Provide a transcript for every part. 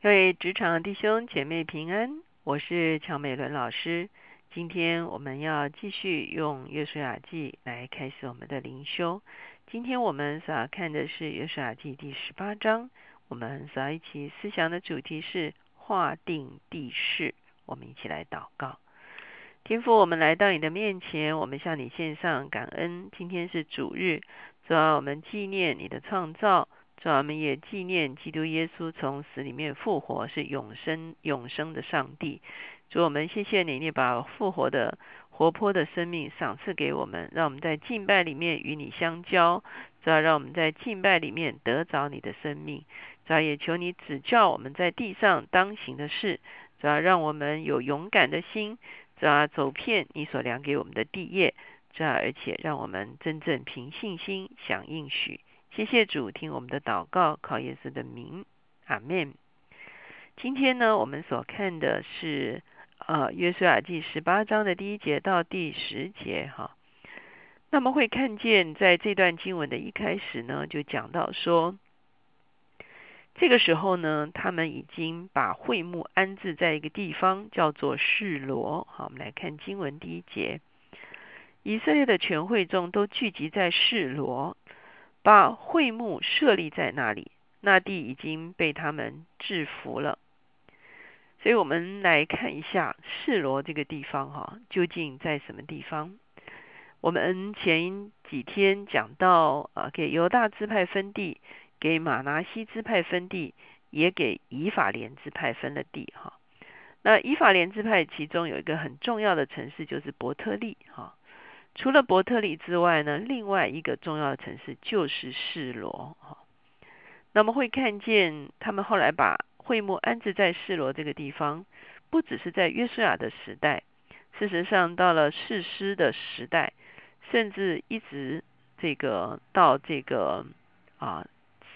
各位职场弟兄姐妹平安，我是乔美伦老师。今天我们要继续用约书亚记来开始我们的灵修。今天我们所要看的是约书亚记第十八章，我们所要一起思想的主题是划定地势。我们一起来祷告。天父，我们来到你的面前，我们向你献上感恩。今天是主日，主要我们纪念你的创造，主要我们也纪念基督耶稣从死里面复活，是永生永生的上帝。主，我们谢谢你，你把复活的活泼的生命赏赐给我们，让我们在敬拜里面与你相交，主要让我们在敬拜里面得着你的生命。主要也求你指教我们在地上当行的事，主要让我们有勇敢的心。主要走遍你所量给我们的地业，主要而且让我们真正凭信心响应许。谢谢主，听我们的祷告，靠耶稣的名，阿门。今天呢，我们所看的是呃约书亚记十八章的第一节到第十节哈。那么会看见在这段经文的一开始呢，就讲到说。这个时候呢，他们已经把会幕安置在一个地方，叫做示罗。好，我们来看经文第一节：以色列的全会众都聚集在示罗，把会幕设立在那里。那地已经被他们制服了。所以我们来看一下示罗这个地方，哈，究竟在什么地方？我们前几天讲到啊，给犹大支派分地。给马拿西支派分地，也给以法莲支派分了地哈。那以法莲支派其中有一个很重要的城市就是伯特利哈。除了伯特利之外呢，另外一个重要的城市就是示罗哈。那么会看见他们后来把会幕安置在示罗这个地方，不只是在约书亚的时代，事实上到了士师的时代，甚至一直这个到这个啊。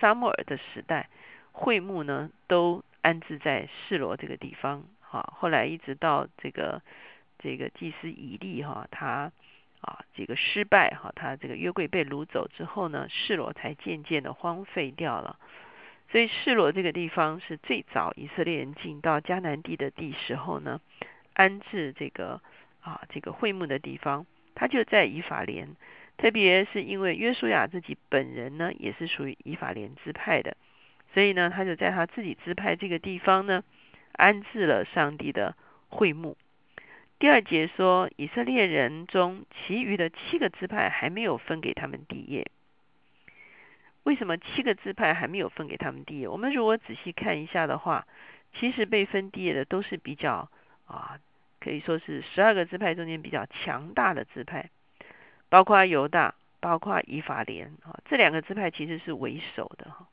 沙漠尔的时代，会幕呢都安置在示罗这个地方。哈，后来一直到这个这个祭司以利哈，他啊这个失败哈，他这个约柜被掳走之后呢，示罗才渐渐的荒废掉了。所以示罗这个地方是最早以色列人进到迦南地的地时候呢，安置这个啊这个会幕的地方，他就在以法莲。特别是因为约书亚自己本人呢，也是属于以法莲支派的，所以呢，他就在他自己支派这个地方呢，安置了上帝的会幕。第二节说，以色列人中其余的七个支派还没有分给他们地业。为什么七个支派还没有分给他们地业？我们如果仔细看一下的话，其实被分地业的都是比较啊，可以说是十二个支派中间比较强大的支派。包括犹大，包括以法莲，啊，这两个支派其实是为首的哈。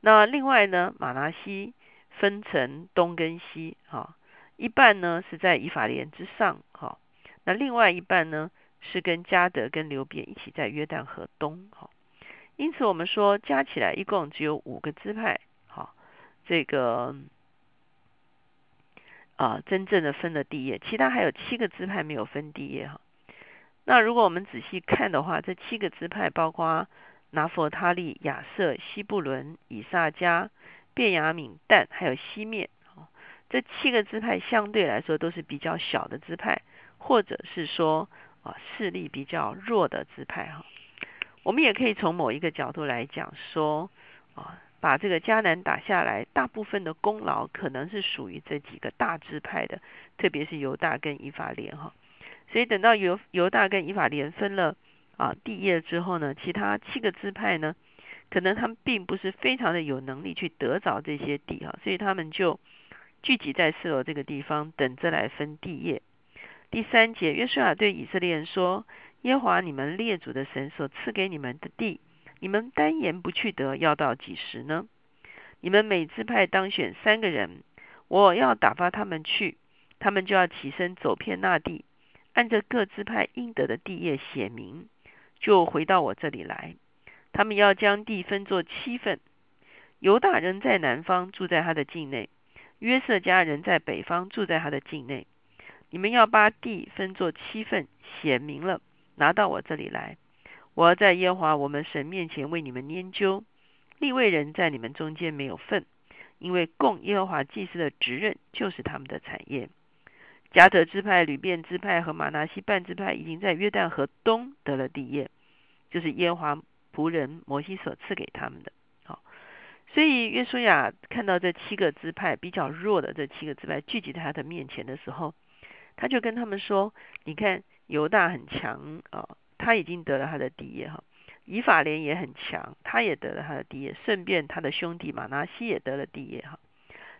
那另外呢，马拿西分成东跟西，哈，一半呢是在以法莲之上，哈，那另外一半呢是跟加德跟流便一起在约旦河东，哈。因此我们说加起来一共只有五个支派，哈，这个啊真正的分了地业，其他还有七个支派没有分地业，哈。那如果我们仔细看的话，这七个支派包括拿佛他利、亚瑟、西布伦、以萨迦、便雅敏、但还有西面，这七个支派相对来说都是比较小的支派，或者是说啊势力比较弱的支派哈。我们也可以从某一个角度来讲说啊，把这个迦南打下来，大部分的功劳可能是属于这几个大支派的，特别是犹大跟以法莲哈。所以等到犹犹大跟以法莲分了啊地业之后呢，其他七个支派呢，可能他们并不是非常的有能力去得着这些地哈，所以他们就聚集在四楼这个地方，等着来分地业。第三节，约书亚对以色列人说：“耶华你们列祖的神所赐给你们的地，你们单言不去得，要到几时呢？你们每支派当选三个人，我要打发他们去，他们就要起身走遍那地。”按着各支派应得的地业写明，就回到我这里来。他们要将地分作七份，犹大人在南方住在他的境内，约瑟家人在北方住在他的境内。你们要把地分作七份，写明了，拿到我这里来。我要在耶和华我们神面前为你们研究。立位人在你们中间没有份，因为供耶和华祭司的职任就是他们的产业。加德支派、吕便支派和马拿西半支派已经在约旦河东得了地业，就是耶和华仆人摩西所赐给他们的。所以约书亚看到这七个支派比较弱的这七个支派聚集在他的面前的时候，他就跟他们说：“你看犹大很强啊，他已经得了他的地业哈。以法莲也很强，他也得了他的地业，顺便他的兄弟马拿西也得了地业哈。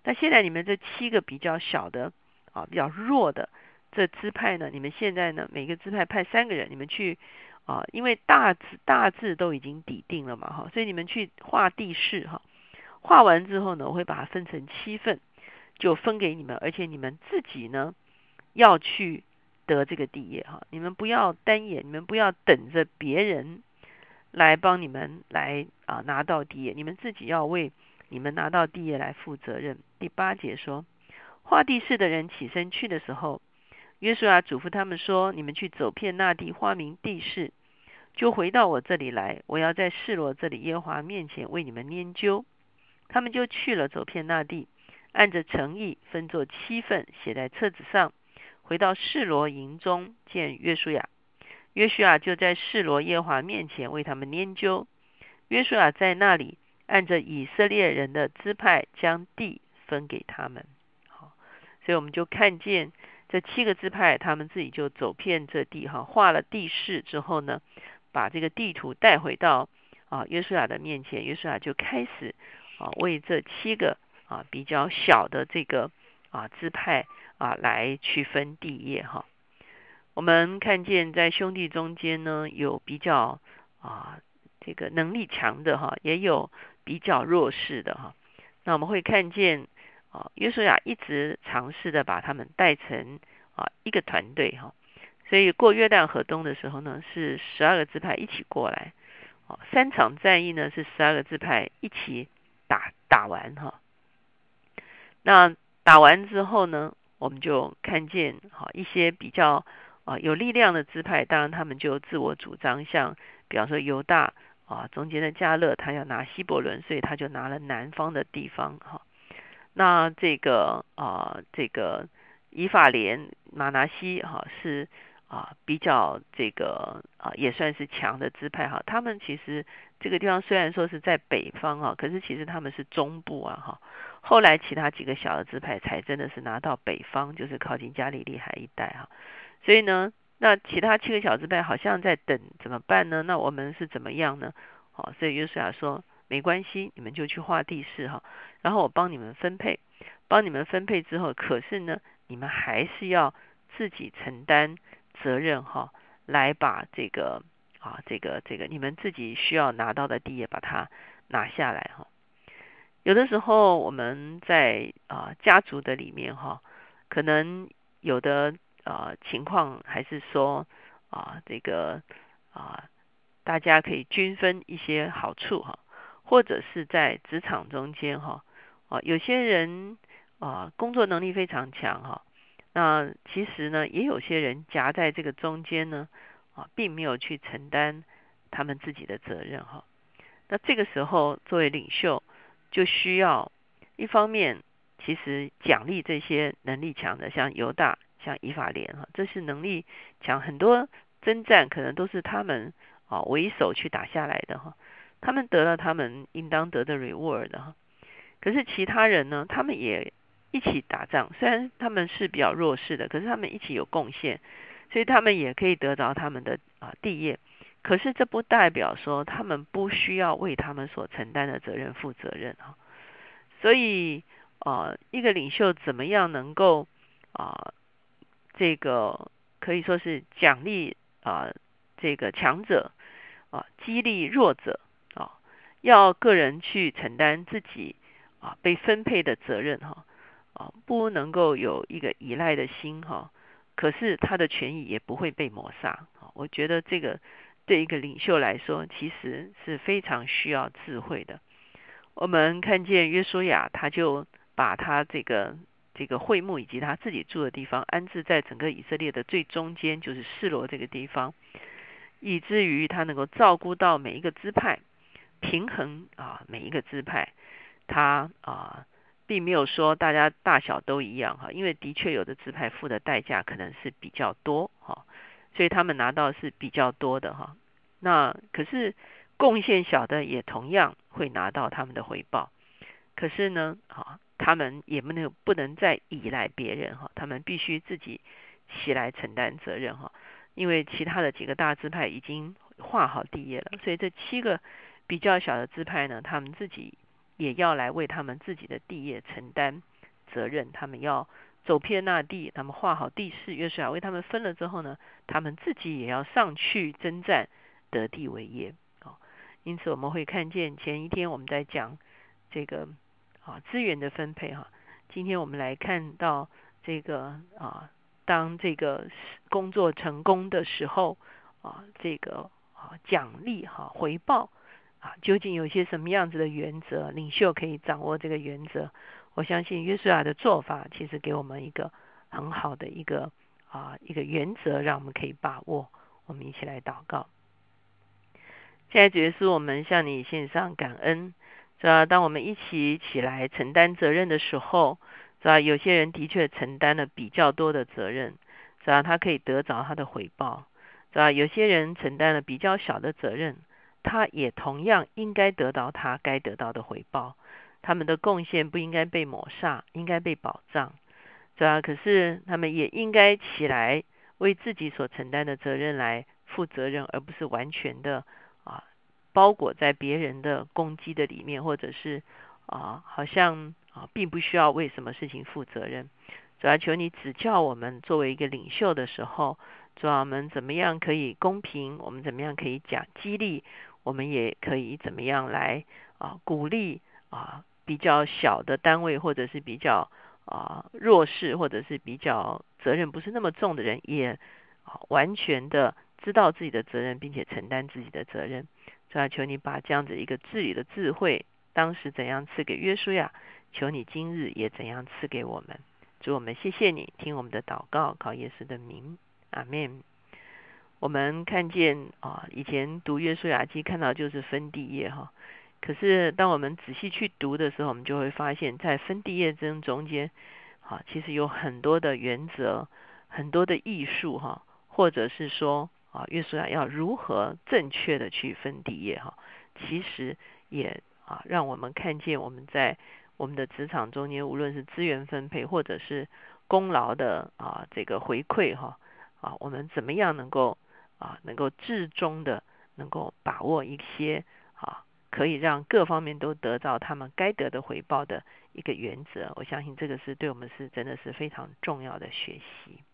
那现在你们这七个比较小的。”啊，比较弱的这支派呢，你们现在呢，每个支派派三个人，你们去啊，因为大致大致都已经抵定了嘛，哈，所以你们去画地势哈，画完之后呢，我会把它分成七份，就分给你们，而且你们自己呢要去得这个地业哈，你们不要单眼，你们不要等着别人来帮你们来啊拿到地业，你们自己要为你们拿到地业来负责任。第八节说。画地势的人起身去的时候，约书亚嘱咐他们说：“你们去走遍那地，花名地势，就回到我这里来。我要在示罗这里耶华面前为你们研究。”他们就去了，走遍那地，按着诚意分作七份，写在册子上，回到示罗营中见约书亚。约书亚就在示罗耶华面前为他们研究。约书亚在那里按着以色列人的支派将地分给他们。好所以我们就看见这七个支派，他们自己就走遍这地哈，画了地势之后呢，把这个地图带回到啊约书亚的面前，约书亚就开始啊为这七个啊比较小的这个啊支派啊来区分地业哈。我们看见在兄弟中间呢，有比较啊这个能力强的哈，也有比较弱势的哈。那我们会看见。啊，约书亚一直尝试的把他们带成啊一个团队哈，所以过约旦河东的时候呢，是十二个支派一起过来，哦，三场战役呢是十二个支派一起打打完哈。那打完之后呢，我们就看见哈一些比较啊有力量的支派，当然他们就自我主张，像比方说犹大啊中间的加勒，他要拿希伯伦，所以他就拿了南方的地方哈。那这个啊，这个以法莲、马拿西哈是啊比较这个啊也算是强的支派哈。他们其实这个地方虽然说是在北方啊，可是其实他们是中部啊哈。后来其他几个小的支派才真的是拿到北方，就是靠近加利利海一带哈。所以呢，那其他七个小支派好像在等怎么办呢？那我们是怎么样呢？好，所以约书亚说。没关系，你们就去画地势哈，然后我帮你们分配，帮你们分配之后，可是呢，你们还是要自己承担责任哈，来把这个啊，这个这个你们自己需要拿到的地也把它拿下来哈。有的时候我们在啊家族的里面哈，可能有的啊情况还是说啊这个啊大家可以均分一些好处哈。或者是在职场中间哈，啊，有些人啊工作能力非常强哈，那其实呢也有些人夹在这个中间呢，啊，并没有去承担他们自己的责任哈。那这个时候作为领袖，就需要一方面其实奖励这些能力强的，像犹大、像以法莲哈，这是能力强，很多征战可能都是他们啊为首去打下来的哈。他们得了他们应当得的 reward 哈，可是其他人呢？他们也一起打仗，虽然他们是比较弱势的，可是他们一起有贡献，所以他们也可以得到他们的啊地业。可是这不代表说他们不需要为他们所承担的责任负责任哈。所以啊，一个领袖怎么样能够啊这个可以说是奖励啊这个强者啊激励弱者啊。要个人去承担自己啊被分配的责任哈啊不能够有一个依赖的心哈，可是他的权益也不会被抹杀。我觉得这个对一个领袖来说，其实是非常需要智慧的。我们看见约书亚，他就把他这个这个会幕以及他自己住的地方安置在整个以色列的最中间，就是示罗这个地方，以至于他能够照顾到每一个支派。平衡啊，每一个支派，他啊并没有说大家大小都一样哈，因为的确有的支派付的代价可能是比较多哈，所以他们拿到是比较多的哈。那可是贡献小的也同样会拿到他们的回报，可是呢，哈，他们也不能不能再依赖别人哈，他们必须自己起来承担责任哈，因为其他的几个大支派已经画好地业了，所以这七个比较小的支派呢，他们自己。也要来为他们自己的地业承担责任，他们要走遍那地，他们画好地势，约书亚为他们分了之后呢，他们自己也要上去征战，得地为业。啊，因此我们会看见前一天我们在讲这个啊资源的分配哈，今天我们来看到这个啊，当这个工作成功的时候啊，这个啊奖励哈回报。啊，究竟有些什么样子的原则，领袖可以掌握这个原则？我相信约书亚的做法，其实给我们一个很好的一个啊一个原则，让我们可以把握。我们一起来祷告。现在主耶稣，我们向你献上感恩，是吧？当我们一起起来承担责任的时候，是吧？有些人的确承担了比较多的责任，是吧？他可以得着他的回报，是吧？有些人承担了比较小的责任。他也同样应该得到他该得到的回报，他们的贡献不应该被抹杀，应该被保障，是吧？可是他们也应该起来为自己所承担的责任来负责任，而不是完全的啊包裹在别人的攻击的里面，或者是啊好像啊并不需要为什么事情负责任。主要求你指教我们作为一个领袖的时候，主要我们怎么样可以公平，我们怎么样可以讲激励。我们也可以怎么样来啊鼓励啊比较小的单位或者是比较啊弱势或者是比较责任不是那么重的人，也啊完全的知道自己的责任，并且承担自己的责任。主要求你把这样子一个治理的智慧，当时怎样赐给约书亚，求你今日也怎样赐给我们。主我们谢谢你，听我们的祷告，靠耶稣的名，阿门。我们看见啊，以前读约书亚记看到就是分地业哈，可是当我们仔细去读的时候，我们就会发现，在分地业中中间，啊，其实有很多的原则，很多的艺术哈，或者是说啊，约书亚要如何正确的去分地业哈，其实也啊，让我们看见我们在我们的职场中间，无论是资源分配或者是功劳的啊这个回馈哈，啊，我们怎么样能够。啊，能够至终的能够把握一些啊，可以让各方面都得到他们该得的回报的一个原则，我相信这个是对我们是真的是非常重要的学习。